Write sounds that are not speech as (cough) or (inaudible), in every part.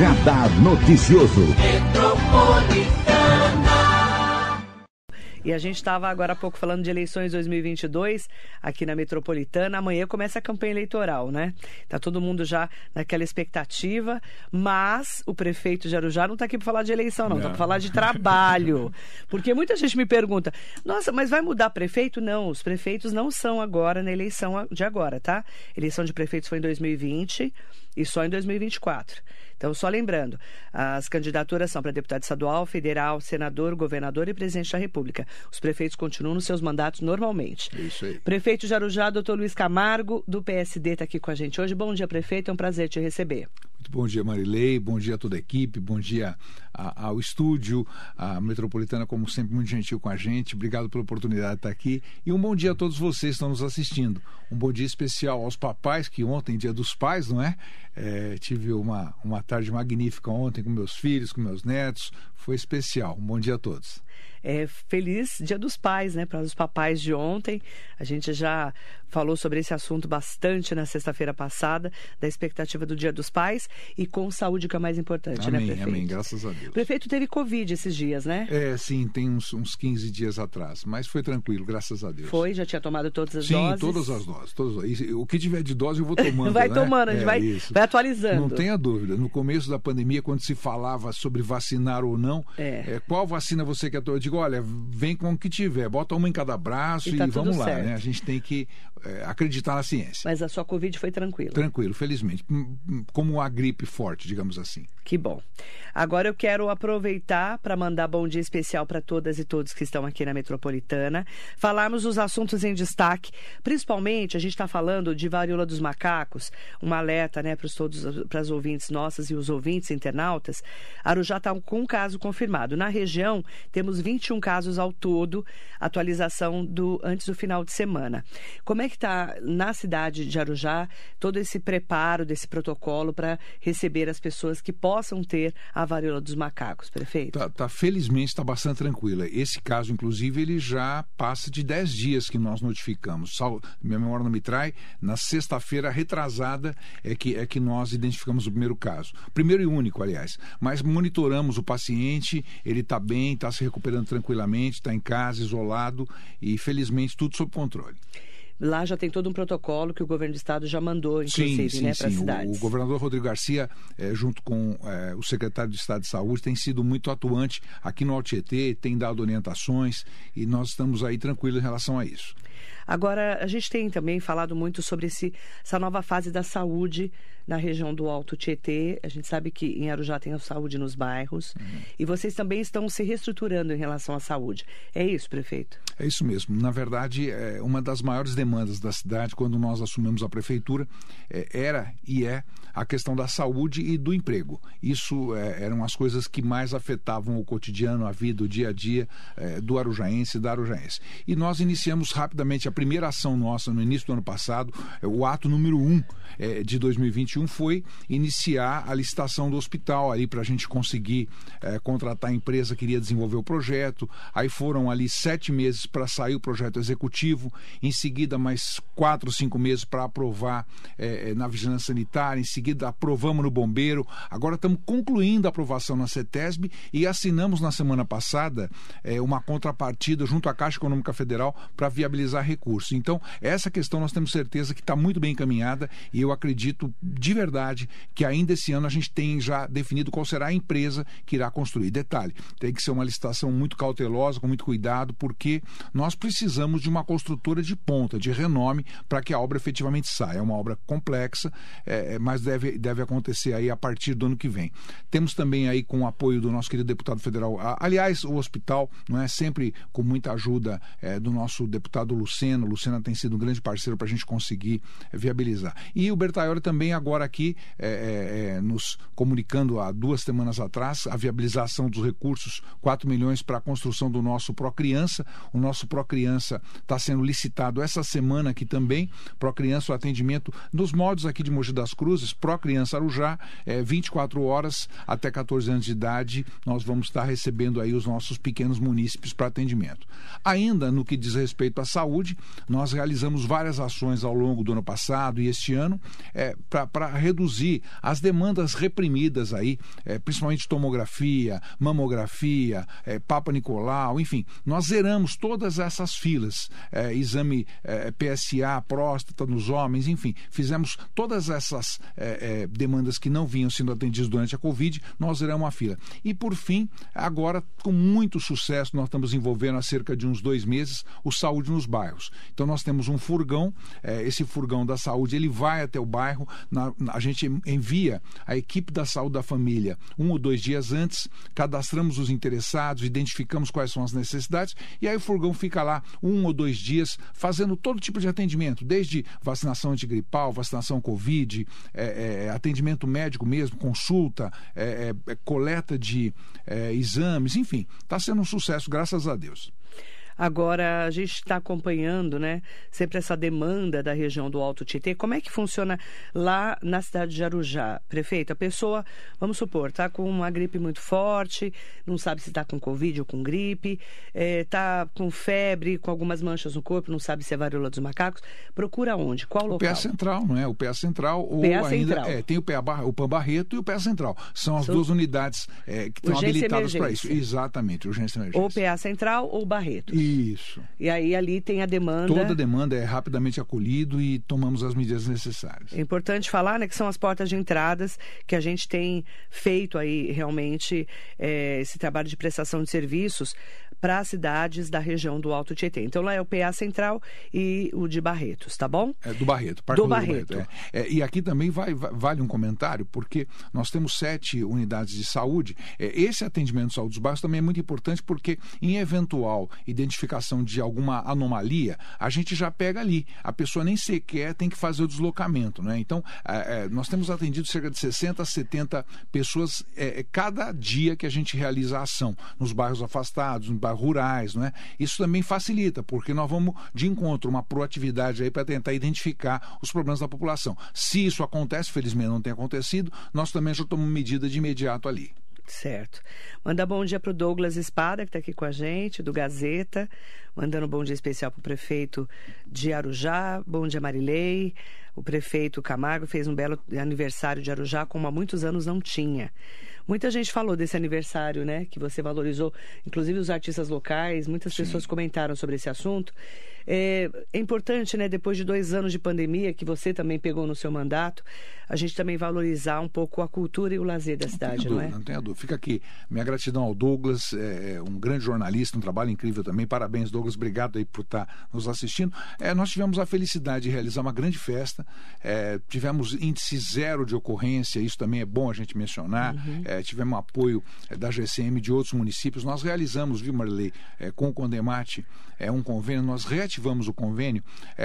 Radar Noticioso. E a gente estava agora há pouco falando de eleições 2022 aqui na Metropolitana. Amanhã começa a campanha eleitoral, né? Tá todo mundo já naquela expectativa, mas o prefeito de Arujá não está aqui para falar de eleição, não, está para falar de trabalho. Porque muita gente me pergunta: "Nossa, mas vai mudar prefeito?" Não, os prefeitos não são agora na eleição de agora, tá? eleição de prefeitos foi em 2020 e só em 2024. Então, só lembrando, as candidaturas são para deputado estadual, federal, senador, governador e presidente da República. Os prefeitos continuam nos seus mandatos normalmente. Isso aí. Prefeito de Arujá, doutor Luiz Camargo, do PSD, está aqui com a gente hoje. Bom dia, prefeito. É um prazer te receber. Bom dia, Marilei. Bom dia a toda a equipe. Bom dia a, ao estúdio, a Metropolitana, como sempre, muito gentil com a gente. Obrigado pela oportunidade de estar aqui. E um bom dia a todos vocês que estão nos assistindo. Um bom dia especial aos papais, que ontem, dia dos pais, não é? é tive uma, uma tarde magnífica ontem com meus filhos, com meus netos. Foi especial. Um bom dia a todos. É, feliz Dia dos Pais, né? Para os papais de ontem. A gente já falou sobre esse assunto bastante na sexta-feira passada, da expectativa do Dia dos Pais e com saúde que é mais importante, amém, né, prefeito? Amém, graças a Deus. O prefeito teve Covid esses dias, né? É, sim, tem uns, uns 15 dias atrás, mas foi tranquilo, graças a Deus. Foi, já tinha tomado todas as sim, doses? Sim, todas as doses. Todas, o que tiver de dose eu vou (laughs) tomando. vai né? tomando, a gente é, vai, vai atualizando. Não tenha dúvida. No começo da pandemia, quando se falava sobre vacinar ou não, é. É, qual vacina você quer tomar? Eu digo, olha, vem com o que tiver, bota uma em cada braço e, e tá vamos lá, certo. né? A gente tem que é, acreditar na ciência. Mas a sua Covid foi tranquila? Tranquilo, felizmente. Como uma gripe forte, digamos assim. Que bom. Agora eu quero aproveitar para mandar bom dia especial para todas e todos que estão aqui na Metropolitana. Falarmos dos assuntos em destaque. Principalmente, a gente está falando de varíola dos macacos, um alerta né, para todos para as ouvintes nossas e os ouvintes internautas. Arujá está com um caso confirmado. Na região, temos 21 casos ao todo, atualização do antes do final de semana. Como é que está na cidade de Arujá todo esse preparo desse protocolo para receber as pessoas que possam ter a varíola dos macacos, prefeito? Tá, tá felizmente está bastante tranquila. Esse caso, inclusive, ele já passa de 10 dias que nós notificamos. Sal, minha memória não me trai, na sexta-feira retrasada é que, é que nós identificamos o primeiro caso. Primeiro e único, aliás. Mas monitoramos o paciente, ele está bem, está se recuperando tranquilamente, está em casa, isolado e felizmente tudo sob controle. Lá já tem todo um protocolo que o governo do estado já mandou, inclusive, sim, sim, né, para sim. cidades. O, o, governador Rodrigo Garcia, é, junto com é, o secretário de Estado de Saúde, tem sido muito atuante aqui no Altietê, tem dado orientações e nós estamos aí tranquilos em relação a isso. Agora, a gente tem também falado muito sobre esse, essa nova fase da saúde na região do Alto Tietê. A gente sabe que em Arujá tem a saúde nos bairros. Uhum. E vocês também estão se reestruturando em relação à saúde. É isso, prefeito? É isso mesmo. Na verdade, é uma das maiores demandas da cidade, quando nós assumimos a prefeitura, é, era e é a questão da saúde e do emprego. Isso é, eram as coisas que mais afetavam o cotidiano, a vida, o dia a dia é, do arujaense e da arujaense. E nós iniciamos rapidamente a primeira ação nossa no início do ano passado, é, o ato número 1 um, de 2021 foi iniciar a licitação do hospital ali para a gente conseguir é, contratar a empresa que iria desenvolver o projeto. Aí foram ali sete meses para sair o projeto executivo, em seguida mais quatro, cinco meses para aprovar é, na vigilância sanitária, em seguida aprovamos no bombeiro. Agora estamos concluindo a aprovação na CETESB e assinamos na semana passada é, uma contrapartida junto à Caixa Econômica Federal para viabilizar recursos. Então, essa questão nós temos certeza que está muito bem encaminhada e eu acredito de verdade que ainda esse ano a gente tem já definido qual será a empresa que irá construir. Detalhe, tem que ser uma licitação muito cautelosa, com muito cuidado, porque nós precisamos de uma construtora de ponta, de renome, para que a obra efetivamente saia. É uma obra complexa, é, mas deve, deve acontecer aí a partir do ano que vem. Temos também aí com o apoio do nosso querido deputado federal, aliás, o hospital, não é sempre com muita ajuda é, do nosso deputado Luceno. Lucena tem sido um grande parceiro para a gente conseguir viabilizar. E o Bertaioli também agora aqui é, é, nos comunicando há duas semanas atrás a viabilização dos recursos, 4 milhões para a construção do nosso Procriança. O nosso Procriança está sendo licitado essa semana aqui também. Procriança, o atendimento nos modos aqui de Mogi das Cruzes, Procriança Arujá, é, 24 horas até 14 anos de idade, nós vamos estar recebendo aí os nossos pequenos munícipes para atendimento. Ainda no que diz respeito à saúde, nós realizamos várias ações ao longo do ano passado e este ano é, para reduzir as demandas reprimidas aí, é, principalmente tomografia, mamografia, é, Papa Nicolau, enfim, nós zeramos todas essas filas, é, exame PSA, próstata nos homens, enfim, fizemos todas essas demandas que não vinham sendo atendidas durante a Covid, nós zeramos a fila. E por fim, agora com muito sucesso, nós estamos envolvendo há cerca de uns dois meses o Saúde nos Bairros. Então nós temos um furgão, esse furgão da saúde, ele vai até o bairro, na, a gente envia a equipe da saúde da família um ou dois dias antes, cadastramos os interessados, identificamos quais são as necessidades e aí o furgão fica lá um ou dois dias fazendo todo tipo de atendimento, desde vacinação antigripal, vacinação Covid, é, é, atendimento médico mesmo, consulta, é, é, coleta de é, exames, enfim, está sendo um sucesso, graças a Deus. Agora, a gente está acompanhando, né, sempre essa demanda da região do Alto Tietê. Como é que funciona lá na cidade de Arujá? Prefeito, a pessoa, vamos supor, está com uma gripe muito forte, não sabe se está com Covid ou com gripe, está é, com febre, com algumas manchas no corpo, não sabe se é varíola dos macacos. Procura onde? Qual o local? PA Central, não é? O PA Central ou PA ainda Central. É, tem o, PA, o PAN Barreto e o PA Central. São as Sou... duas unidades é, que estão habilitadas para isso. Exatamente, urgência e emergência. Ou PA Central ou Barreto. Isso. E aí ali tem a demanda. Toda demanda é rapidamente acolhido e tomamos as medidas necessárias. É importante falar, né, que são as portas de entradas que a gente tem feito aí realmente é, esse trabalho de prestação de serviços para as cidades da região do Alto Tietê. Então lá é o PA Central e o de Barretos, tá bom? É do Barreto, Parque do Barreto. Do Barreto é. É, e aqui também vai, vale um comentário, porque nós temos sete unidades de saúde. É, esse atendimento de saúde dos bairros também é muito importante, porque em eventual identificação de alguma anomalia, a gente já pega ali. A pessoa nem sequer tem que fazer o deslocamento, né? Então, é, nós temos atendido cerca de 60 a 70 pessoas é, cada dia que a gente realiza a ação, nos bairros afastados, nos bairros rurais, não é? Isso também facilita, porque nós vamos de encontro uma proatividade aí para tentar identificar os problemas da população. Se isso acontece, felizmente não tem acontecido, nós também já tomamos medida de imediato ali. Certo. Manda bom dia para o Douglas Espada, que está aqui com a gente, do Gazeta. Mandando um bom dia especial para o prefeito de Arujá. Bom dia, Marilei. O prefeito Camargo fez um belo aniversário de Arujá, como há muitos anos não tinha. Muita gente falou desse aniversário, né? Que você valorizou, inclusive os artistas locais, muitas Sim. pessoas comentaram sobre esse assunto. É, é, importante, né, depois de dois anos de pandemia, que você também pegou no seu mandato, a gente também valorizar um pouco a cultura e o lazer da cidade, não, não é? Não tenha dúvida. Fica aqui minha gratidão ao Douglas, é, é, um grande jornalista, um trabalho incrível também. Parabéns, Douglas. Obrigado aí por estar nos assistindo. É, nós tivemos a felicidade de realizar uma grande festa. É, tivemos índice zero de ocorrência, isso também é bom a gente mencionar. Uhum. É, tivemos apoio da GCM de outros municípios. Nós realizamos, viu, Marilei, com o Condemate, é, um convênio, nós reativamos o convênio.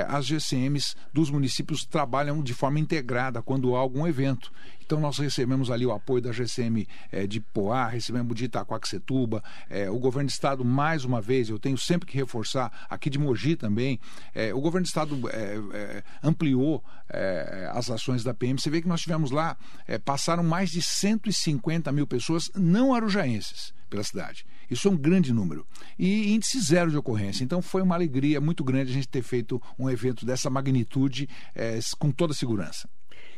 as GCMs dos municípios trabalham de forma integrada quando há algum evento. Então nós recebemos ali o apoio da GCM é, de Poá, recebemos de Itacoaxetuba, é, o governo do estado mais uma vez, eu tenho sempre que reforçar, aqui de Mogi também, é, o governo do estado é, é, ampliou é, as ações da PM. Você vê que nós tivemos lá, passaram mais de 150 mil pessoas não arujaenses pela cidade. Isso é um grande número. E índice zero de ocorrência. Então foi uma alegria muito grande a gente ter feito um evento dessa magnitude com toda segurança.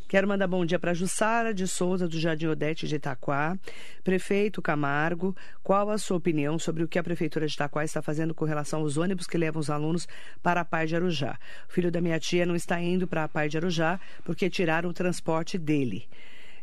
Quero mandar bom dia para Jussara de Souza, do Jardim Odete de Itaquá. Prefeito Camargo, qual a sua opinião sobre o que a Prefeitura de Itaquá está fazendo com relação aos ônibus que levam os alunos para a Pai de Arujá? O filho da minha tia não está indo para a Pai de Arujá porque tiraram o transporte dele.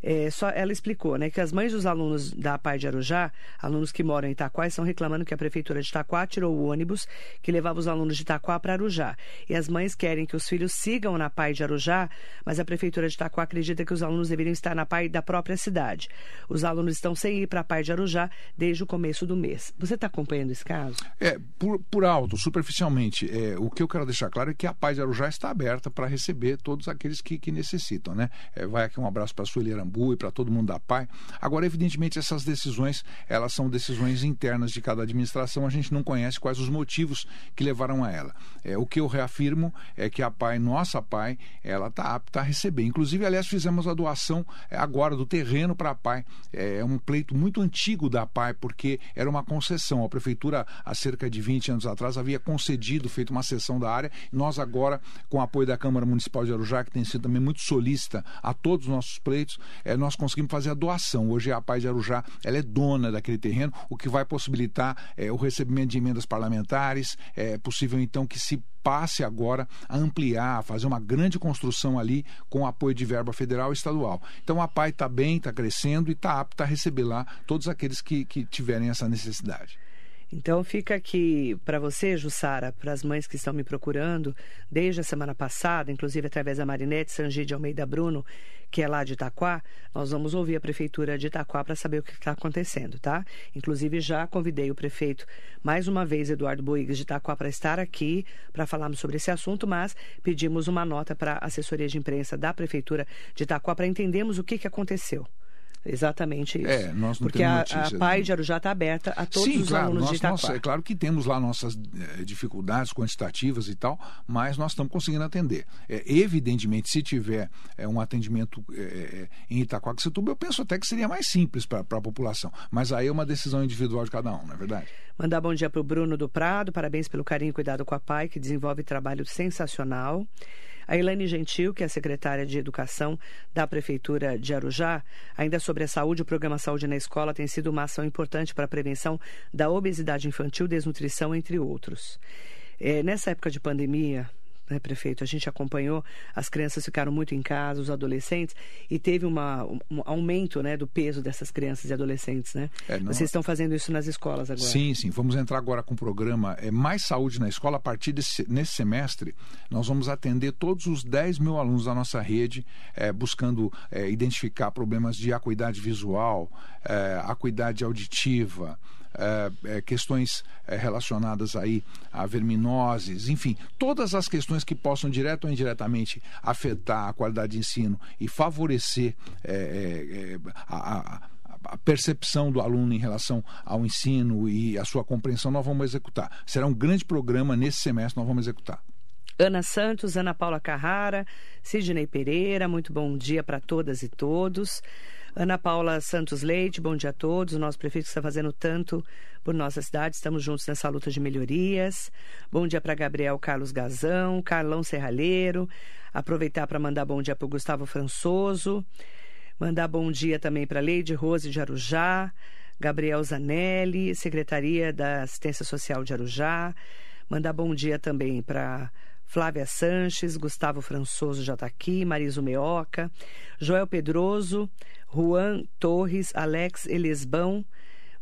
É, só ela explicou, né, que as mães dos alunos da Pai de Arujá, alunos que moram em Itaquá, estão reclamando que a prefeitura de Itaquá tirou o ônibus que levava os alunos de Itaquá para Arujá. E as mães querem que os filhos sigam na Pai de Arujá, mas a prefeitura de Itaquá acredita que os alunos deveriam estar na Pai da própria cidade. Os alunos estão sem ir para a Pai de Arujá desde o começo do mês. Você está acompanhando esse caso? É, por, por alto, superficialmente. É, o que eu quero deixar claro é que a Pai de Arujá está aberta para receber todos aqueles que, que necessitam, né? É, vai aqui um abraço para a Sueli Arambu E para todo mundo da PAI. Agora, evidentemente, essas decisões, elas são decisões internas de cada administração, a gente não conhece quais os motivos que levaram a ela. É, o que eu reafirmo é que a PAI, nossa PAI, ela está apta a receber. Inclusive, aliás, fizemos a doação é, agora do terreno para a PAI. É um pleito muito antigo da PAI, porque era uma concessão. A prefeitura, há cerca de 20 anos atrás, havia concedido, feito uma cessão da área. Nós agora, com o apoio da Câmara Municipal de Arujá, que tem sido também muito solícita a todos os nossos pleitos, é, nós conseguimos fazer a doação. Hoje a PAI de Arujá ela é dona daquele terreno, o que vai possibilitar é, o recebimento de emendas parlamentares. É possível, então, que se passe agora a ampliar, a fazer uma grande construção ali com apoio de verba federal e estadual. Então a PAI está bem, está crescendo e está apta a receber lá todos aqueles que, que tiverem essa necessidade. Então fica aqui para você, Jussara, para as mães que estão me procurando, desde a semana passada, inclusive através da Marinete Sangi de Almeida Bruno, que é lá de Itaquá, nós vamos ouvir a prefeitura de Itaquá para saber o que está acontecendo, tá? Inclusive já convidei o prefeito mais uma vez, Eduardo Boigas de Itaquá, para estar aqui para falarmos sobre esse assunto, mas pedimos uma nota para a assessoria de imprensa da prefeitura de Itaquá para entendermos o que, que aconteceu. Exatamente isso. É, nós não Porque a, a PAI de Arujá está aberta a todos Sim, os claro, alunos nós, de Itaquá. nós, é claro que temos lá nossas é, dificuldades quantitativas e tal, mas nós estamos conseguindo atender. É, evidentemente, se tiver é, um atendimento em Itaquaquecetuba, eu penso até que seria mais simples para a população. Mas aí é uma decisão individual de cada um, não é verdade? Mandar bom dia para o Bruno do Prado, parabéns pelo carinho e cuidado com a PAI, que desenvolve trabalho sensacional. A Elaine Gentil, que é a secretária de Educação da Prefeitura de Arujá, ainda sobre a saúde, o programa Saúde na Escola tem sido uma ação importante para a prevenção da obesidade infantil, desnutrição, entre outros. É, nessa época de pandemia, né, prefeito? A gente acompanhou, as crianças ficaram muito em casa, os adolescentes, e teve uma, um aumento né, do peso dessas crianças e adolescentes, né? É, não... Vocês estão fazendo isso nas escolas agora? Sim, sim. Vamos entrar agora com o programa é, Mais Saúde na Escola. A partir desse nesse semestre, nós vamos atender todos os 10 mil alunos da nossa rede, é, buscando é, identificar problemas de acuidade visual, é, acuidade auditiva, é, é, questões é, relacionadas aí a verminoses, enfim, todas as questões que possam direto ou indiretamente afetar a qualidade de ensino e favorecer a, a a percepção do aluno em relação ao ensino e a sua compreensão, nós vamos executar. Será um grande programa nesse semestre, nós vamos executar. Ana Santos, Ana Paula Carrara, Sidney Pereira, muito bom dia para todas e todos. Ana Paula Santos Leite, bom dia a todos. O nosso prefeito está fazendo tanto por nossa cidade. Estamos juntos nessa luta de melhorias. Bom dia para Gabriel Carlos Gazão, Carlão Serralheiro. Aproveitar para mandar bom dia para o Gustavo Françoso. Mandar bom dia também para Leide Rose de Arujá, Gabriel Zanelli, Secretaria da Assistência Social de Arujá. Mandar bom dia também para Flávia Sanches, Gustavo Françoso já está aqui, Mariso Meoca, Joel Pedroso, Juan Torres, Alex Elesbão.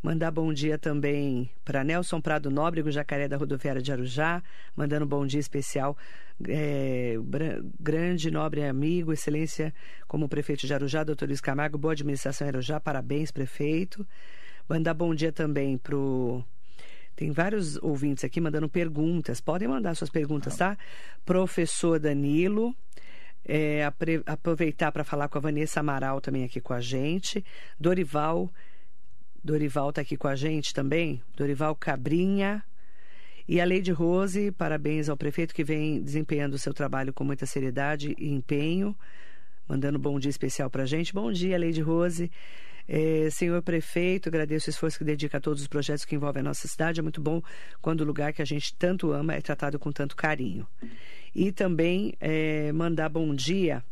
Mandar bom dia também para Nelson Prado Nóbrego, Jacaré da Rodoviária de Arujá, mandando um bom dia especial. É, grande, nobre amigo, excelência como prefeito de Arujá, doutor Luiz Camargo, boa administração em Arujá, parabéns, prefeito. Mandar bom dia também para o tem vários ouvintes aqui mandando perguntas. Podem mandar suas perguntas, tá? Professor Danilo. É, aproveitar para falar com a Vanessa Amaral também aqui com a gente. Dorival. Dorival está aqui com a gente também. Dorival Cabrinha. E a Leide Rose, parabéns ao prefeito que vem desempenhando o seu trabalho com muita seriedade e empenho. Mandando um bom dia especial para a gente. Bom dia, Leide Rose. É, senhor prefeito, agradeço o esforço que dedica a todos os projetos que envolvem a nossa cidade. É muito bom quando o lugar que a gente tanto ama é tratado com tanto carinho. E também é, mandar bom dia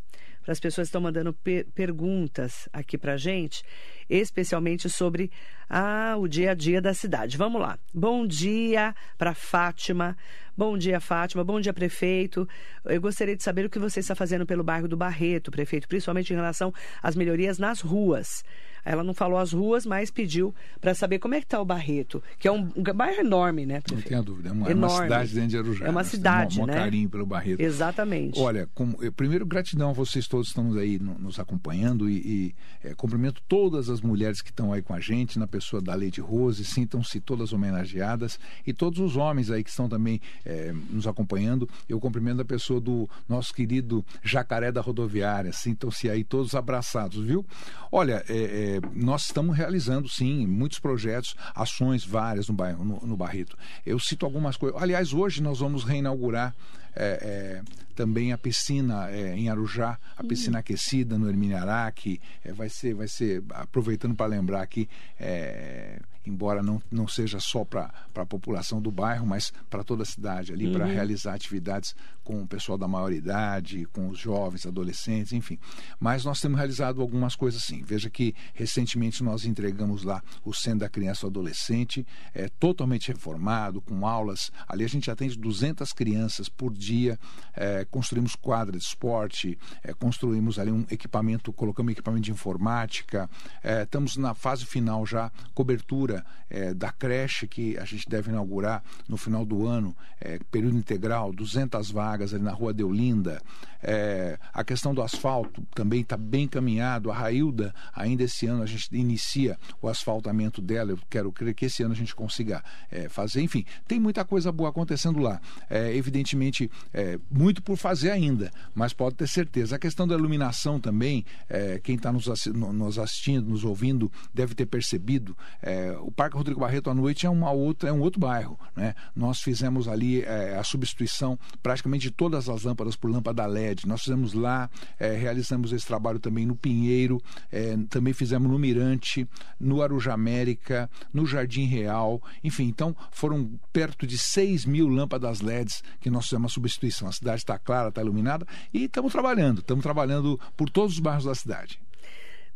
para as pessoas que estão mandando per perguntas aqui para a gente, especialmente sobre ah, o dia a dia da cidade. Vamos lá. Bom dia para Fátima. Bom dia, Fátima. Bom dia, prefeito. Eu gostaria de saber o que você está fazendo pelo bairro do Barreto, prefeito, principalmente em relação às melhorias nas ruas. Ela não falou as ruas, mas pediu para saber como é que está o Barreto, que é um, um bairro enorme, né? Prefeito? Não tenha dúvida, é uma, é uma cidade dentro de Arujá. É uma cidade, um, um né? carinho pelo Barreto. Exatamente. Olha, com, primeiro gratidão a vocês todos que estão aí nos acompanhando e, e é, cumprimento todas as as mulheres que estão aí com a gente, na pessoa da Lady Rose, sintam-se todas homenageadas e todos os homens aí que estão também é, nos acompanhando. Eu cumprimento a pessoa do nosso querido Jacaré da Rodoviária, sintam-se aí todos abraçados, viu? Olha, é, é, nós estamos realizando sim muitos projetos, ações várias no, no, no Barreto. Eu cito algumas coisas. Aliás, hoje nós vamos reinaugurar é, é, também a piscina é, em Arujá, a piscina uhum. aquecida no Hermínio Araque, é, vai ser, vai ser aproveitando para lembrar aqui, é, embora não, não seja só para a população do bairro, mas para toda a cidade ali, uhum. para realizar atividades com o pessoal da maioridade, com os jovens, adolescentes, enfim. Mas nós temos realizado algumas coisas sim. Veja que recentemente nós entregamos lá o Centro da Criança e Adolescente, é, totalmente reformado, com aulas. Ali a gente atende 200 crianças por dia, é, construímos quadra de esporte, é, construímos ali um equipamento, colocamos equipamento de informática, é, estamos na fase final já, cobertura é, da creche que a gente deve inaugurar no final do ano, é, período integral, 200 vagas ali na rua Deolinda. É, a questão do asfalto também está bem caminhado. A Railda, ainda esse ano, a gente inicia o asfaltamento dela. Eu quero crer que esse ano a gente consiga é, fazer. Enfim, tem muita coisa boa acontecendo lá. É, evidentemente, é, muito por fazer ainda, mas pode ter certeza. A questão da iluminação também, é, quem está nos, nos, assistindo, nos ouvindo, deve ter percebido. É, o Parque Rodrigo Barreto à noite é uma outra, é um outro bairro. Né? Nós fizemos ali a substituição praticamente de todas as lâmpadas por lâmpada LED nós fizemos lá, é, realizamos esse trabalho também no Pinheiro, é, também fizemos no Mirante, no Aruja América, no Jardim Real, enfim, então foram perto de 6 mil lâmpadas LEDs que nós fizemos a substituição. A cidade está clara, está iluminada e estamos trabalhando, estamos trabalhando por todos os bairros da cidade.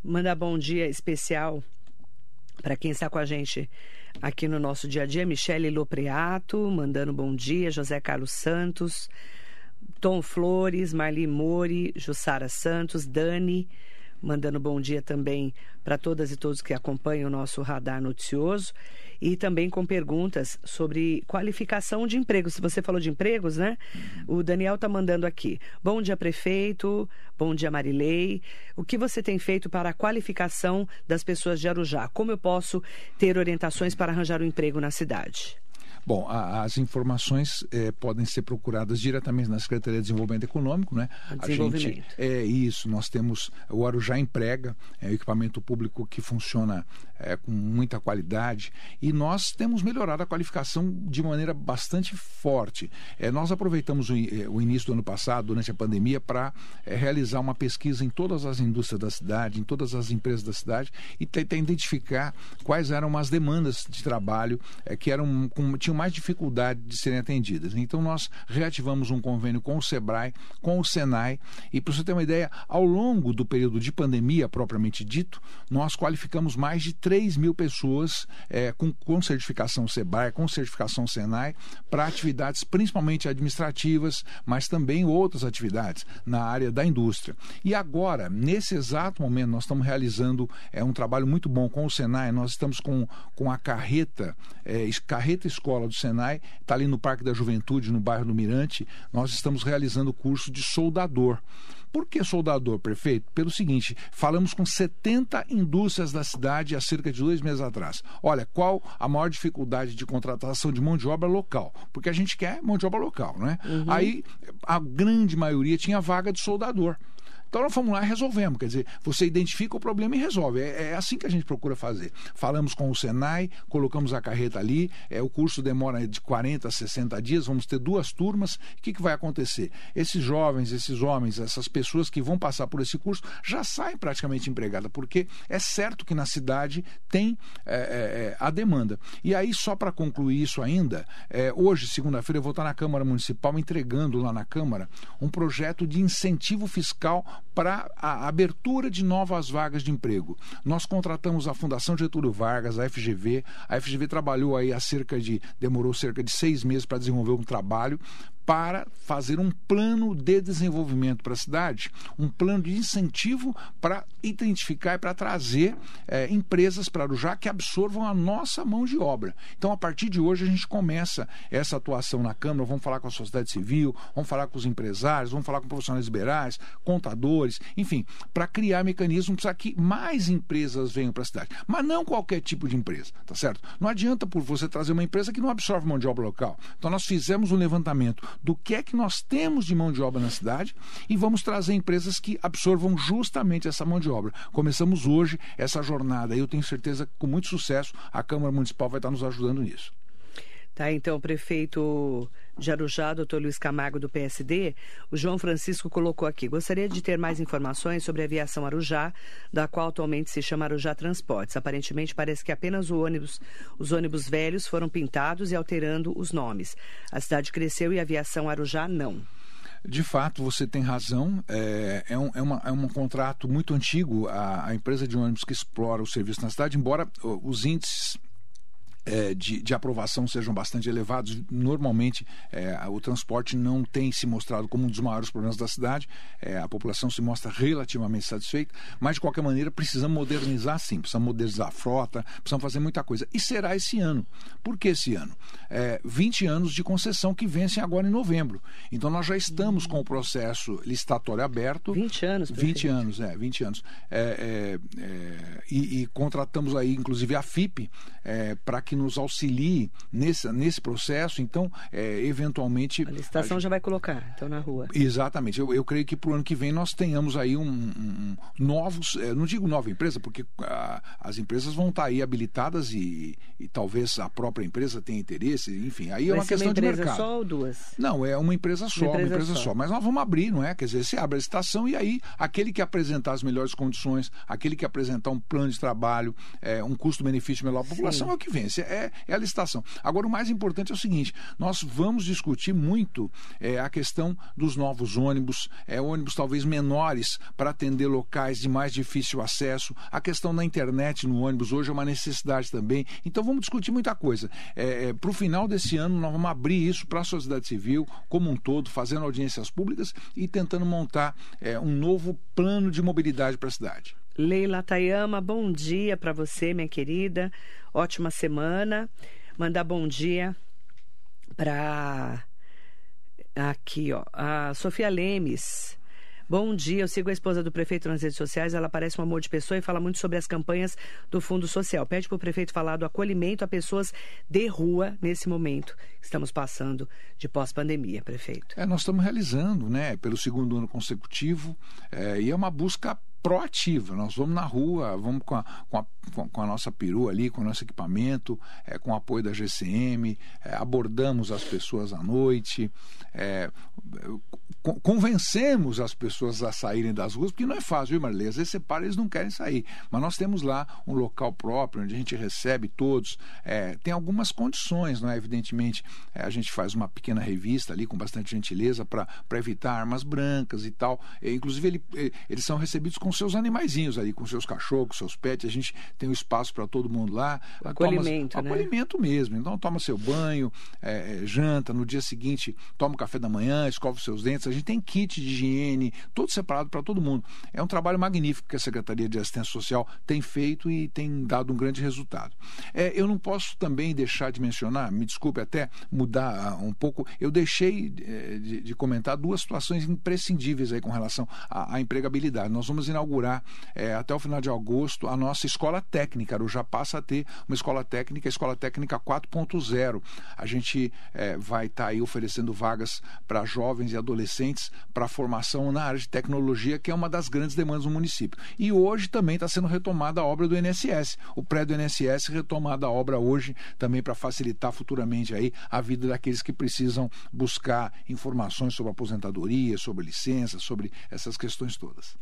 Mandar bom dia especial para quem está com a gente aqui no nosso dia a dia, Michele Lopreato, mandando bom dia, José Carlos Santos, Tom Flores, Marli Mori, Jussara Santos, Dani, mandando bom dia também para todas e todos que acompanham o nosso radar noticioso e também com perguntas sobre qualificação de emprego. Se você falou de empregos, né? O Daniel está mandando aqui. Bom dia, prefeito. Bom dia, Marilei. O que você tem feito para a qualificação das pessoas de Arujá? Como eu posso ter orientações para arranjar um emprego na cidade? Bom, a, as informações é, podem ser procuradas diretamente na Secretaria de Desenvolvimento Econômico, né? A gente é isso. Nós temos o Arujá Emprega, é equipamento público que funciona é, com muita qualidade e nós temos melhorado a qualificação de maneira bastante forte. É, nós aproveitamos o, é, o, início do ano passado, durante a pandemia, para é, realizar uma pesquisa em todas as indústrias da cidade, em todas as empresas da cidade e tentar identificar quais eram as demandas de trabalho é, que eram com, tinham mais dificuldade de serem atendidas. Então nós reativamos um convênio com o Sebrae, com o Senai e para você ter uma ideia, ao longo do período de pandemia propriamente dito, nós qualificamos mais de 3 mil pessoas é, com, com certificação Sebrae, com certificação Senai, para atividades principalmente administrativas, mas também outras atividades na área da indústria. E agora, nesse exato momento, nós estamos realizando é, um trabalho muito bom com o Senai, nós estamos com, com a carreta, é, carreta escola do Senai, está ali no Parque da Juventude, no bairro do Mirante, nós estamos realizando o curso de soldador. Por que soldador, prefeito? Pelo seguinte, falamos com 70 indústrias da cidade há cerca de dois meses atrás. Olha, qual a maior dificuldade de contratação de mão de obra local? Porque a gente quer mão de obra local, né? Uhum. Aí a grande maioria tinha vaga de soldador. Então nós fomos lá e resolvemos. Quer dizer, você identifica o problema e resolve. É, é, assim que a gente procura fazer. Falamos com o Senai, colocamos a carreta ali, é, o curso demora de 40 a 60 dias, vamos ter duas turmas. O que, que vai acontecer? Esses jovens, esses homens, essas pessoas que vão passar por esse curso já saem praticamente empregadas, porque é certo que na cidade tem é, é, é a demanda. E aí, só para concluir isso ainda, é, hoje, segunda-feira, eu vou estar na Câmara Municipal entregando lá na Câmara um projeto de incentivo fiscal para a abertura de novas vagas de emprego. Nós contratamos a Fundação Getúlio Vargas, a FGV. A FGV trabalhou aí há cerca de. demorou cerca de seis meses para desenvolver um trabalho para fazer um plano de desenvolvimento para a cidade, um plano de incentivo para identificar e para trazer é, empresas para Arujá que absorvam a nossa mão de obra. Então, a partir de hoje, a gente começa essa atuação na Câmara, vamos falar com a sociedade civil, vamos falar com os empresários, vamos falar com profissionais liberais, contadores, enfim, para criar mecanismos para que mais empresas venham para a cidade. Mas não qualquer tipo de empresa, tá certo? Não adianta por você trazer uma empresa que não absorve mão de obra local. Então, nós fizemos um levantamento do que é que nós temos de mão de obra na cidade e vamos trazer empresas que absorvam justamente essa mão de obra. Começamos hoje essa jornada e eu tenho certeza que com muito sucesso a Câmara Municipal vai estar nos ajudando nisso. Tá, então, o prefeito de Arujá, doutor Luiz Camargo, do PSD, o João Francisco colocou aqui: gostaria de ter mais informações sobre a aviação Arujá, da qual atualmente se chama Arujá Transportes. Aparentemente, parece que apenas ônibus, os ônibus velhos foram pintados e alterando os nomes. A cidade cresceu e a aviação Arujá não. De fato, você tem razão. É, é, um, é, uma, é um contrato muito antigo. A, a empresa de ônibus que explora o serviço na cidade, embora os índices é, de, de, aprovação sejam bastante elevados. Normalmente, é, o transporte não tem se mostrado como um dos maiores problemas da cidade. É, a população se mostra relativamente satisfeita, mas de qualquer maneira precisamos modernizar sim, precisamos modernizar a frota, precisamos fazer muita coisa. E será esse ano. Por que esse ano? 20 é, anos de concessão que vencem agora em novembro. Então nós já estamos com o processo licitatório aberto. 20 anos, 20 anos, é, 20 anos. É, é, e, e, contratamos aí, inclusive, a FIP para que que nos auxilie nesse, nesse processo, então, é, eventualmente. A licitação a... já vai colocar, então, na rua. Exatamente. Eu, eu creio que para o ano que vem nós tenhamos aí um, um novos, é, não digo nova empresa, porque a, as empresas vão estar aí habilitadas e, e, talvez a própria empresa tenha interesse, enfim, aí é vai é uma questão uma de mercado. empresa só ou duas? Não, é uma empresa só, uma empresa, uma empresa só. só. Mas nós vamos abrir, não é? Quer dizer, se abre a licitação e aí aquele que apresentar as melhores condições, aquele que apresentar um plano de trabalho, é, um custo-benefício melhor para a população é o que vence é, é a licitação. Agora, o mais importante é o seguinte: nós vamos discutir muito é, a questão dos novos ônibus, é, ônibus talvez menores para atender locais de mais difícil acesso, a questão da internet no ônibus hoje é uma necessidade também. Então, vamos discutir muita coisa. É, é para o final desse ano, nós vamos abrir isso para a sociedade civil como um todo, fazendo audiências públicas e tentando montar é, um novo plano de mobilidade para a cidade. Leila Tayama, bom dia para você, minha querida. Ótima semana. Mandar bom dia para aqui, ó, a Sofia Lemes. Bom dia, eu sigo a esposa do prefeito nas redes sociais, ela parece um amor de pessoa e fala muito sobre as campanhas do Fundo Social. Pede para o prefeito falar do acolhimento a pessoas de rua nesse momento que estamos passando de pós-pandemia, prefeito. É, nós estamos realizando, né, pelo segundo ano consecutivo, é, e é uma busca proativa. Nós vamos na rua, vamos com a, com a, com a nossa perua ali, com o nosso equipamento, é, com o apoio da GCM, é, abordamos as pessoas à noite, é, convencemos as pessoas a saírem das ruas, porque não é fácil, viu, Marley? Às vezes você para eles não querem sair. Mas nós temos lá um local próprio, onde a gente recebe todos. É, tem algumas condições, não é? Evidentemente, é, a gente faz uma pequena revista ali com bastante gentileza para evitar armas brancas e tal. inclusive, ele, eles são recebidos com seus animaizinhos ali, com seus cachorros, seus pets. A gente tem um espaço para todo mundo lá. Acolhimento, toma, né? Acolhimento mesmo. Então toma seu banho, é, é, janta, no dia seguinte toma o café da manhã, escova os seus dentes. A gente tem kit de higiene, todo separado para todo mundo. É um trabalho magnífico que a Secretaria de Assistência Social tem feito e tem dado um grande resultado. É, eu não posso também deixar de mencionar, me desculpe até mudar ah, um pouco, eu deixei é, de, de comentar duas situações imprescindíveis aí com relação à, à empregabilidade. Nós vamos inaugurar inaugurar é, até o final de agosto a nossa escola técnica. já passa a ter uma escola técnica, a escola técnica 4.0. A gente é, vai estar tá aí oferecendo vagas para jovens e adolescentes para formação na área de tecnologia, que é uma das grandes demandas do município. E hoje também está sendo retomada a obra do INSS. O prédio do INSS retomada a obra hoje também para facilitar futuramente aí a vida daqueles que precisam buscar informações sobre aposentadoria, sobre licença, sobre essas questões todas.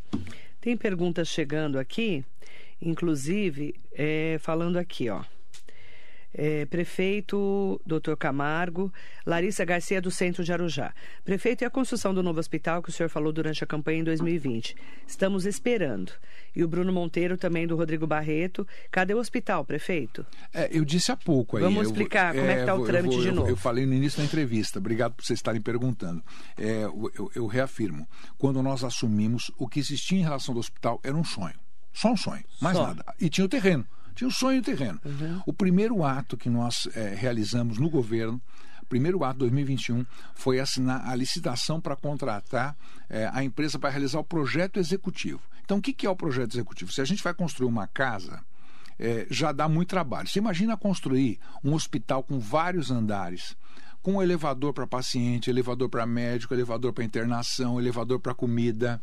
Tem perguntas chegando aqui, inclusive, é, falando aqui, ó. É, prefeito Dr. Camargo, Larissa Garcia do Centro de Arujá. Prefeito, e a construção do novo hospital que o senhor falou durante a campanha em 2020? Estamos esperando. E o Bruno Monteiro também do Rodrigo Barreto. Cadê o hospital, prefeito? É, eu disse há pouco aí. Vamos explicar como é, que está o trâmite vou, de novo. Eu, falei no início da entrevista. Obrigado por vocês estarem perguntando. É, eu, eu reafirmo. Quando nós assumimos, o que existia em relação ao hospital era um sonho. Só um sonho, mais Só. nada. E tinha o terreno. Tinha o sonho e o terreno. Uhum. O primeiro ato que nós é, realizamos no governo, primeiro ato de 2021, foi assinar a licitação para contratar é, a empresa para realizar o projeto executivo. Então, o que, que é o projeto executivo? Se a gente vai construir uma casa, é, já dá muito trabalho. Você imagina construir um hospital com vários andares, com elevador para paciente, elevador para médico, elevador para internação, elevador para comida.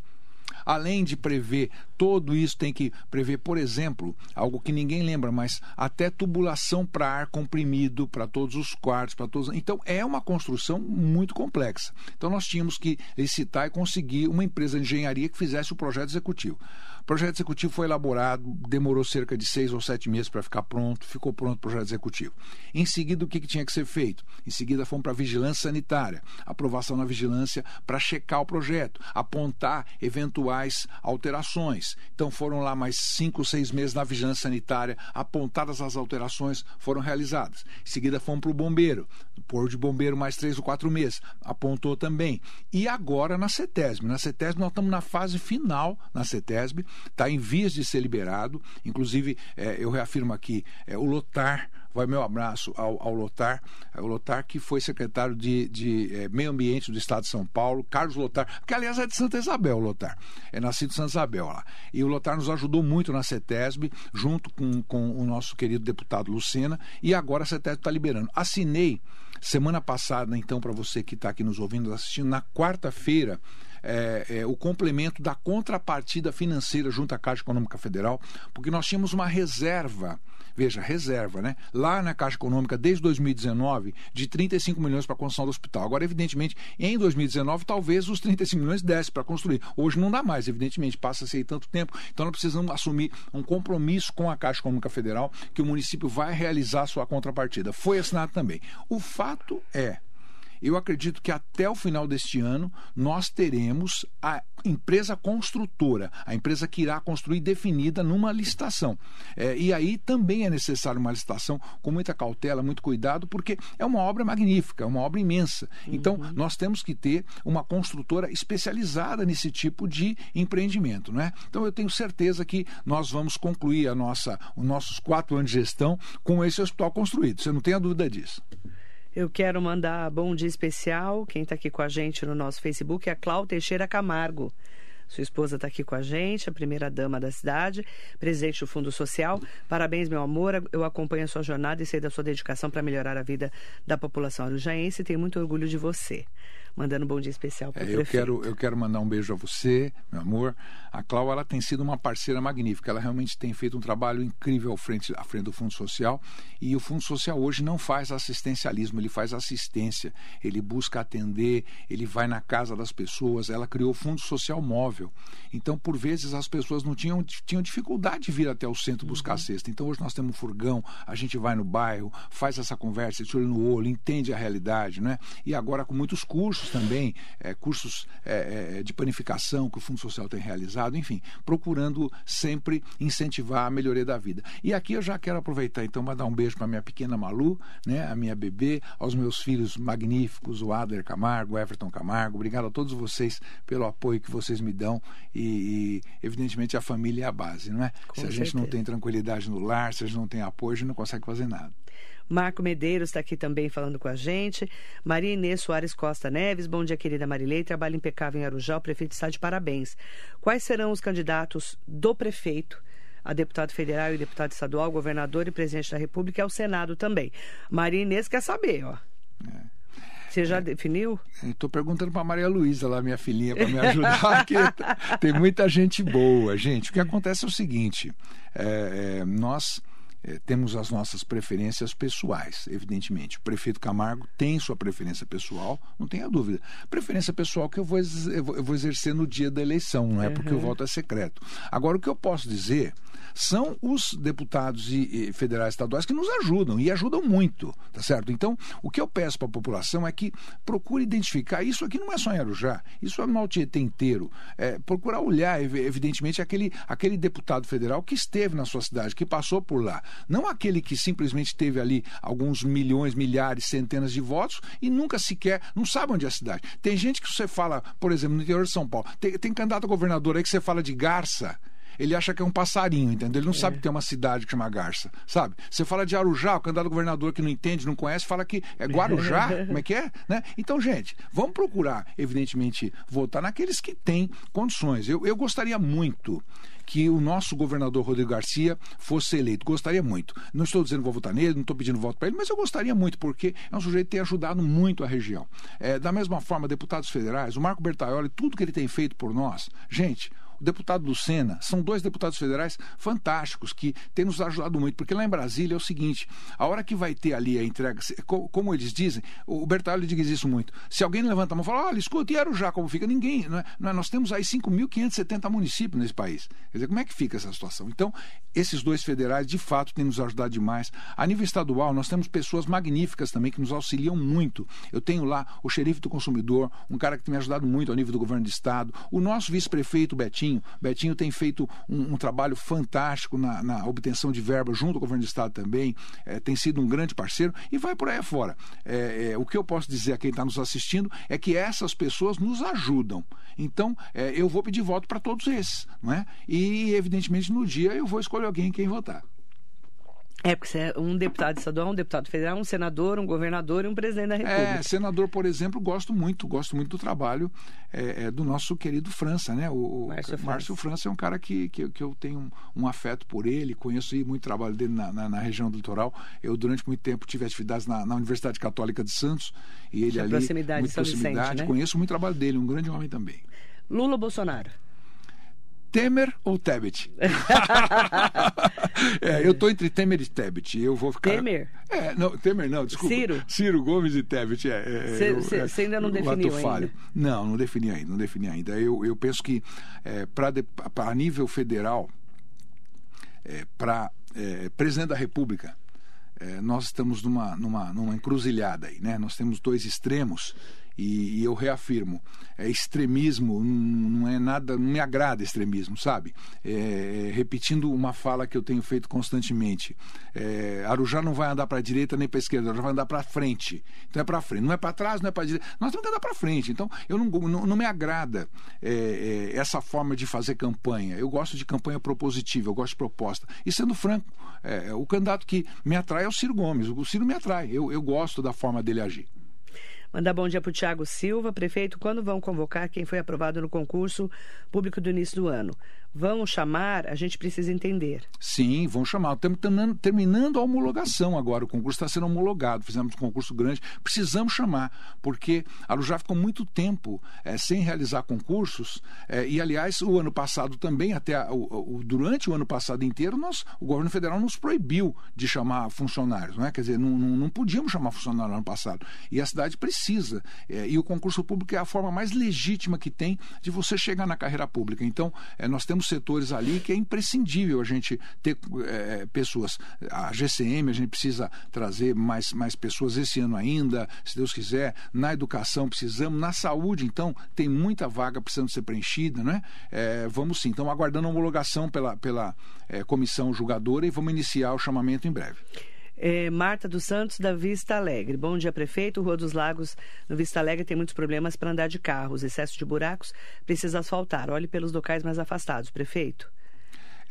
Além de prever tudo isso, tem que prever, por exemplo, algo que ninguém lembra, mas até tubulação para ar comprimido para todos os quartos, para todos. Então é uma construção muito complexa. Então nós tínhamos que licitar e conseguir uma empresa de engenharia que fizesse o projeto executivo. O projeto executivo foi elaborado, demorou cerca de seis ou sete meses para ficar pronto, ficou pronto o projeto executivo. Em seguida, o que, que tinha que ser feito? Em seguida, fomos para a vigilância sanitária, aprovação na vigilância para checar o projeto, apontar eventuais alterações. Então, foram lá mais cinco, seis meses na vigilância sanitária, apontadas as alterações, foram realizadas. Em seguida, fomos para o bombeiro, pôr de bombeiro mais três ou quatro meses, apontou também. E agora na CETESB. Na CETESB, nós estamos na fase final, na CETESB, está em vias de ser liberado. Inclusive, é, eu reafirmo aqui, é, o Lotar vai meu abraço ao, ao Lotar, o Lotar que foi secretário de, de é, Meio Ambiente do Estado de São Paulo, Carlos Lotar, que aliás é de Santa Isabel, o Lotar, é nascido em Santa Isabel lá. E o Lotar nos ajudou muito na CETESB, junto com, com o nosso querido deputado Lucena, e agora a CETESB está liberando. Assinei semana passada, então, para você que está aqui nos ouvindo, assistindo, na quarta-feira, é, é, o complemento da contrapartida financeira junto à Caixa Econômica Federal, porque nós tínhamos uma reserva veja, reserva, né? Lá na Caixa Econômica, desde 2019, de 35 milhões para a construção do hospital. Agora, evidentemente, em 2019, talvez os 35 milhões desse para construir. Hoje não dá mais, evidentemente, passa-se aí tanto tempo. Então, nós precisamos assumir um compromisso com a Caixa Econômica Federal que o município vai realizar sua contrapartida. Foi assinado também. O fato é eu acredito que até o final deste ano nós teremos a empresa construtora, a empresa que irá construir definida numa licitação. É, e aí também é necessário uma licitação com muita cautela, muito cuidado, porque é uma obra magnífica, é uma obra imensa. Então, uhum. nós temos que ter uma construtora especializada nesse tipo de empreendimento. Né? Então, eu tenho certeza que nós vamos concluir a nossa, os nossos quatro anos de gestão com esse hospital construído. Você não tem a dúvida disso. Eu quero mandar bom dia especial. Quem está aqui com a gente no nosso Facebook é a Cláudia Teixeira Camargo. Sua esposa está aqui com a gente, a primeira dama da cidade, presidente do Fundo Social. Parabéns, meu amor. Eu acompanho a sua jornada e sei da sua dedicação para melhorar a vida da população arujaense e tenho muito orgulho de você mandando um bom dia especial para é, eu quero Eu quero mandar um beijo a você, meu amor. A Cláudia ela tem sido uma parceira magnífica. Ela realmente tem feito um trabalho incrível à frente, à frente do Fundo Social. E o Fundo Social hoje não faz assistencialismo, ele faz assistência. Ele busca atender, ele vai na casa das pessoas. Ela criou o Fundo Social Móvel. Então, por vezes, as pessoas não tinham, tinham dificuldade de vir até o centro buscar uhum. cesta. Então, hoje nós temos um furgão, a gente vai no bairro, faz essa conversa, tira no olho, entende a realidade, né? E agora com muitos cursos cursos também, é, cursos é, é, de panificação que o Fundo Social tem realizado, enfim, procurando sempre incentivar a melhoria da vida. E aqui eu já quero aproveitar então para dar um beijo para minha pequena Malu, né, a minha bebê, aos meus filhos magníficos, o Adler Camargo, o Everton Camargo. Obrigado a todos vocês pelo apoio que vocês me dão e, e evidentemente a família é a base, não é? Com se a certeza. gente não tem tranquilidade no lar, se a gente não tem apoio, a gente não consegue fazer nada. Marco Medeiros está aqui também falando com a gente. Maria Inês Soares Costa Neves, bom dia, querida Marilei. Trabalho impecável em Arujá, o prefeito está de parabéns. Quais serão os candidatos do prefeito? a deputado federal e deputado estadual, governador e presidente da República e ao Senado também. Maria Inês quer saber, ó. É. Você já é, definiu? Estou perguntando para Maria Luísa, lá, minha filhinha, para me (laughs) ajudar, porque tem muita gente boa. Gente, o que acontece é o seguinte: é, é, nós é, temos as nossas preferências pessoais, evidentemente. O prefeito Camargo tem sua preferência pessoal, não tenha dúvida. Preferência pessoal que eu vou, eu vou exercer no dia da eleição, não é uhum. porque o voto é secreto. Agora, o que eu posso dizer são os deputados e, e federais estaduais que nos ajudam e ajudam muito, tá certo? Então, o que eu peço para a população é que procure identificar, isso aqui não é só em Arujá, isso é no Altietê inteiro, é, procurar olhar, evidentemente, aquele, aquele deputado federal que esteve na sua cidade, que passou por lá, não aquele que simplesmente teve ali alguns milhões, milhares, centenas de votos e nunca sequer, não sabe onde é a cidade. Tem gente que você fala, por exemplo, no interior de São Paulo, tem, tem candidato a governador aí que você fala de Garça, ele acha que é um passarinho, entendeu? Ele não é. sabe que tem uma cidade que chama Garça, sabe? Você fala de Arujá, o candidato governador que não entende, não conhece, fala que é Guarujá, (laughs) como é que é? Né? Então, gente, vamos procurar, evidentemente, votar naqueles que têm condições. Eu, eu gostaria muito que o nosso governador Rodrigo Garcia fosse eleito. Gostaria muito. Não estou dizendo que vou votar nele, não estou pedindo voto para ele, mas eu gostaria muito, porque é um sujeito que tem ajudado muito a região. É, da mesma forma, deputados federais, o Marco Bertaioli, tudo que ele tem feito por nós, gente, o deputado Lucena, são dois deputados federais fantásticos que têm nos ajudado muito, porque lá em Brasília é o seguinte: a hora que vai ter ali a entrega, como eles dizem, o Bertalho diz isso muito. Se alguém levanta a mão e fala, olha, escuta, e Arujá como fica? Ninguém. Não é, não é, nós temos aí 5.570 municípios nesse país. Quer dizer, como é que fica essa situação? Então, esses dois federais, de fato, têm nos ajudado demais. A nível estadual, nós temos pessoas magníficas também que nos auxiliam muito. Eu tenho lá o xerife do consumidor, um cara que tem me ajudado muito ao nível do governo de estado, o nosso vice-prefeito Betinho Betinho. Betinho tem feito um, um trabalho fantástico na, na, obtenção de verba junto ao governo do Estado também, é, tem sido um grande parceiro e vai por aí afora. É, é, o que eu posso dizer a quem está nos assistindo é que essas pessoas nos ajudam. Então, é, eu vou pedir voto para todos esses. Não é? E, evidentemente, no dia eu vou escolher alguém em quem votar. É, porque você é um deputado estadual, um deputado federal, um senador, um governador e um presidente da República. É, senador, por exemplo, gosto muito, gosto muito do trabalho é, é, do nosso querido França, né? O, Márcio, Márcio França. França é um cara que, que, que eu tenho um, um, afeto por ele, conheço muito o trabalho dele na, na, na, região do litoral. Eu, durante muito tempo, tive atividades na, na Universidade Católica de Santos e ele ali, proximidade muito proximidade, Vicente, né? conheço muito o trabalho dele, um grande homem também. Lula Bolsonaro. Temer ou Tebet? (laughs) é, eu estou entre Temer e Tebet. Eu vou ficar. Temer? É, não, Temer não, desculpa. Ciro. Ciro Gomes e Tebet. Você é, é, ainda não definiu ainda? Não, não defini ainda, não defini ainda. Eu, eu penso que é, para a nível federal, é, para é, presidente da República, é, nós estamos numa, numa, numa encruzilhada aí, né? Nós temos dois extremos e, e, eu reafirmo, é extremismo não é nada, não me agrada extremismo, sabe? É, é, repetindo uma fala que eu tenho feito constantemente, é, Arujá não vai andar para a direita nem para a esquerda, Arujá vai andar para frente. Então é para frente, não é para trás, não é para direita. Nós temos que andar para frente. Então eu não, não, não me agrada é, é, essa forma de fazer campanha. Eu gosto de campanha propositiva, eu gosto de proposta. E sendo franco, é, o candidato que me atrai é o Ciro Gomes. O Ciro me atrai. Eu, eu gosto da forma dele agir. Mandar bom dia para o Tiago Silva. Prefeito, quando vão convocar quem foi aprovado no concurso público do início do ano? Vão chamar? A gente precisa entender. Sim, vão chamar. Estamos terminando a homologação agora. O concurso está sendo homologado. Fizemos um concurso grande. Precisamos chamar, porque a Arujá ficou muito tempo é, sem realizar concursos. É, e, aliás, o ano passado também, até a, o, o, durante o ano passado inteiro, nós, o governo federal nos proibiu de chamar funcionários. Não é? Quer dizer, não, não, não podíamos chamar funcionário no ano passado. E a cidade precisa. É, e o concurso público é a forma mais legítima que tem de você chegar na carreira pública. Então, nós temos setores ali que é imprescindível a gente ter é, pessoas. A GCM, a gente precisa trazer mais, mais pessoas esse ano ainda, se Deus quiser. Na educação, precisamos. Na saúde, então, tem muita vaga precisando ser preenchida, né? É, vamos sim. Então, aguardando a homologação pela, pela é, comissão julgadora e vamos iniciar o chamamento em breve. É, Marta dos Santos, da Vista Alegre. Bom dia, prefeito. Rua dos Lagos, no Vista Alegre, tem muitos problemas para andar de carros. Excesso de buracos, precisa asfaltar. Olhe pelos locais mais afastados, prefeito.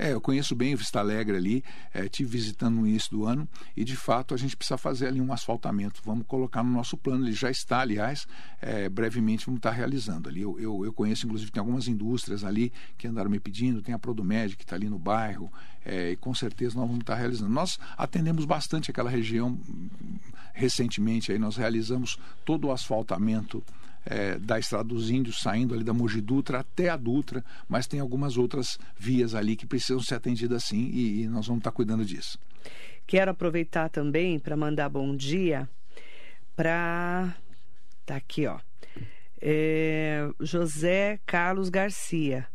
É, eu conheço bem o Vista Alegre ali, é, tive visitando no início do ano e de fato a gente precisa fazer ali um asfaltamento. Vamos colocar no nosso plano, ele já está, aliás, é, brevemente vamos estar realizando ali. Eu, eu, eu, conheço, inclusive, tem algumas indústrias ali que andaram me pedindo, tem a Prodomed que está ali no bairro, é, e com certeza nós vamos estar realizando. Nós atendemos bastante aquela região recentemente, aí nós realizamos todo o asfaltamento é, da Estrada dos Índios, saindo ali da Mogi Dutra até a Dutra, mas tem algumas outras vias ali que precisam ser atendidas sim e, e nós vamos estar cuidando disso. Quero aproveitar também para mandar bom dia para. Tá aqui, ó. É, José Carlos Garcia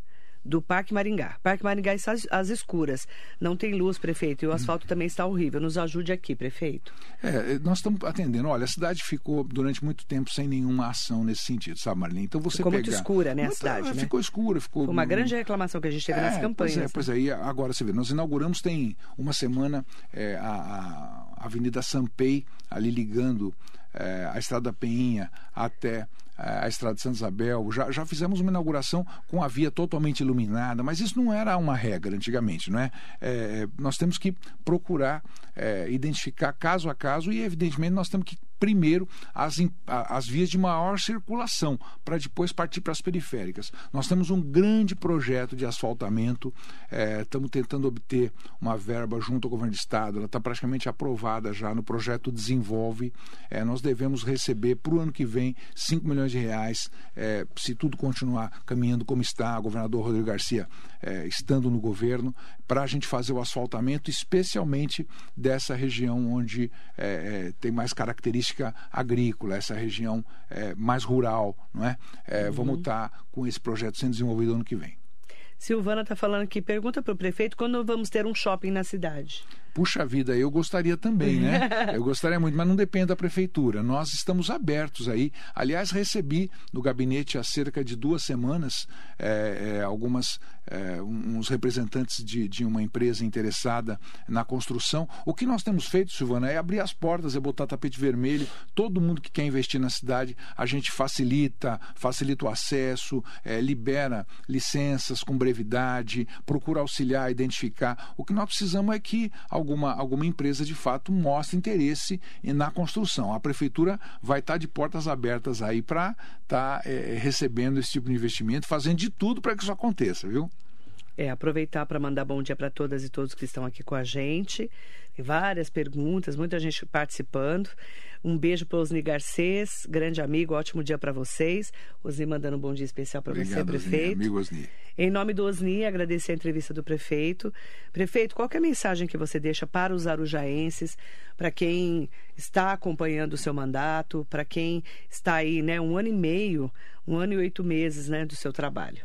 do Parque Maringá. Parque Maringá está às escuras, não tem luz, prefeito, e o asfalto também está horrível. Nos ajude aqui, prefeito. É, nós estamos atendendo. Olha, a cidade ficou durante muito tempo sem nenhuma ação nesse sentido, sabe, Marlene? Então você ficou pegar... muito escura, né, a cidade, né? Ficou escura, ficou... Foi uma grande reclamação que a gente teve é, nas campanhas. Pois é, pois é. E agora você vê, nós inauguramos tem uma semana é, a, a Avenida Sampei, ali ligando é, a Estrada Peinha até a Estrada de Santa Isabel, já, já fizemos uma inauguração com a via totalmente iluminada, mas isso não era uma regra antigamente, não é? é nós temos que procurar é, identificar caso a caso e, evidentemente, nós temos que primeiro as, as vias de maior circulação, para depois partir para as periféricas. Nós temos um grande projeto de asfaltamento, é, estamos tentando obter uma verba junto ao governo do Estado, ela está praticamente aprovada já no projeto Desenvolve. É, nós devemos receber para o ano que vem 5 milhões de reais, é, se tudo continuar caminhando como está, o governador Rodrigo Garcia é, estando no governo, para a gente fazer o asfaltamento, especialmente dessa região onde é, é, tem mais característica agrícola, essa região é, mais rural, não é? é uhum. Vamos estar tá com esse projeto sendo desenvolvido ano que vem. Silvana está falando aqui, pergunta para o prefeito quando vamos ter um shopping na cidade. Puxa vida, eu gostaria também, né? (laughs) Eu gostaria muito, mas não depende da prefeitura. Nós estamos abertos aí. Aliás, recebi no gabinete há cerca de duas semanas é, é, algumas é, uns representantes de, de uma empresa interessada na construção. O que nós temos feito, Silvana, é abrir as portas, é botar tapete vermelho. Todo mundo que quer investir na cidade, a gente facilita, facilita o acesso, libera licenças com brevidade, procura auxiliar, identificar. O que nós precisamos é que alguma, alguma empresa de fato mostre interesse na construção. A prefeitura vai estar de portas abertas aí para estar tá, é, recebendo esse tipo de investimento, fazendo de tudo para que isso aconteça, viu? É, aproveitar para mandar bom dia para todas e todos que estão aqui com a gente. Tem várias perguntas, muita gente participando. Um beijo para Osni Garcês, grande amigo, ótimo dia para vocês. Osni mandando um bom dia especial para você, prefeito. Osni, amigo Osni. Em nome do Osni, agradecer a entrevista do prefeito. Prefeito, qual é a mensagem que você deixa para os arujaenses, para quem está acompanhando o seu mandato, para quem está aí, né, um ano e meio, um ano e oito meses, né, do seu trabalho?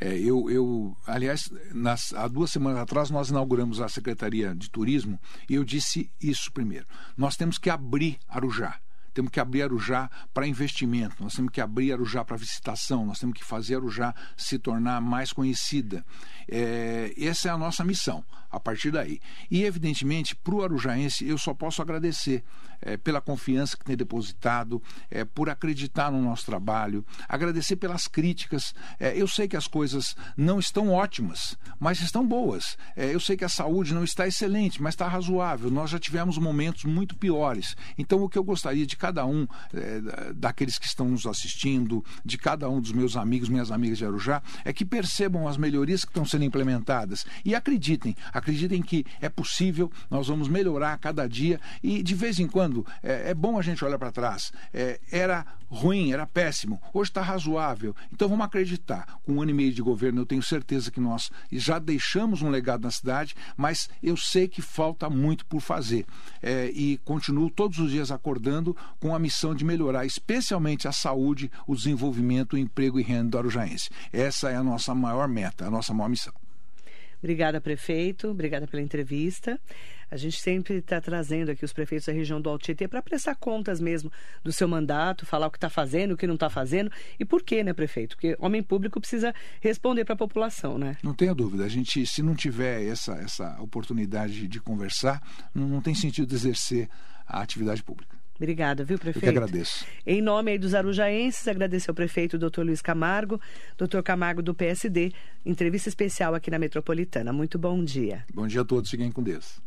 É, eu, eu, aliás, nas, há duas semanas atrás nós inauguramos a Secretaria de Turismo e eu disse isso primeiro. Nós temos que abrir Arujá temos que abrir Arujá para investimento, nós temos que abrir Arujá para visitação, nós temos que fazer Arujá se tornar mais conhecida. É, essa é a nossa missão, a partir daí. E, evidentemente, para o arujaense, eu só posso agradecer é, pela confiança que tem depositado, é, por acreditar no nosso trabalho, agradecer pelas críticas. É, eu sei que as coisas não estão ótimas, mas estão boas. É, eu sei que a saúde não está excelente, mas está razoável. Nós já tivemos momentos muito piores. Então, o que eu gostaria de cada um é, daqueles que estão nos assistindo, de cada um dos meus amigos, minhas amigas de Arujá, é que percebam as melhorias que estão sendo implementadas e acreditem, acreditem que é possível, nós vamos melhorar a cada dia e de vez em quando é, é bom a gente olhar para trás. É, era ruim, era péssimo, hoje está razoável. Então vamos acreditar. Com um ano e meio de governo, eu tenho certeza que nós já deixamos um legado na cidade, mas eu sei que falta muito por fazer. É, e continuo todos os dias acordando com a missão de melhorar, especialmente a saúde, o desenvolvimento, o emprego e renda do Arujaense. Essa é a nossa maior meta, a nossa maior missão. Obrigada, prefeito. Obrigada pela entrevista. A gente sempre está trazendo aqui os prefeitos da região do Alto Tietê para prestar contas mesmo do seu mandato, falar o que está fazendo, o que não está fazendo e por quê, né, prefeito? Porque homem público precisa responder para a população, né? Não tenha dúvida. A gente, se não tiver essa, essa oportunidade de conversar, não, não tem sentido exercer a atividade pública. Obrigada, viu, prefeito? Eu que agradeço. Em nome aí dos arujaenses, agradecer ao prefeito doutor Luiz Camargo, doutor Camargo do PSD, entrevista especial aqui na Metropolitana. Muito bom dia. Bom dia a todos, fiquem com Deus.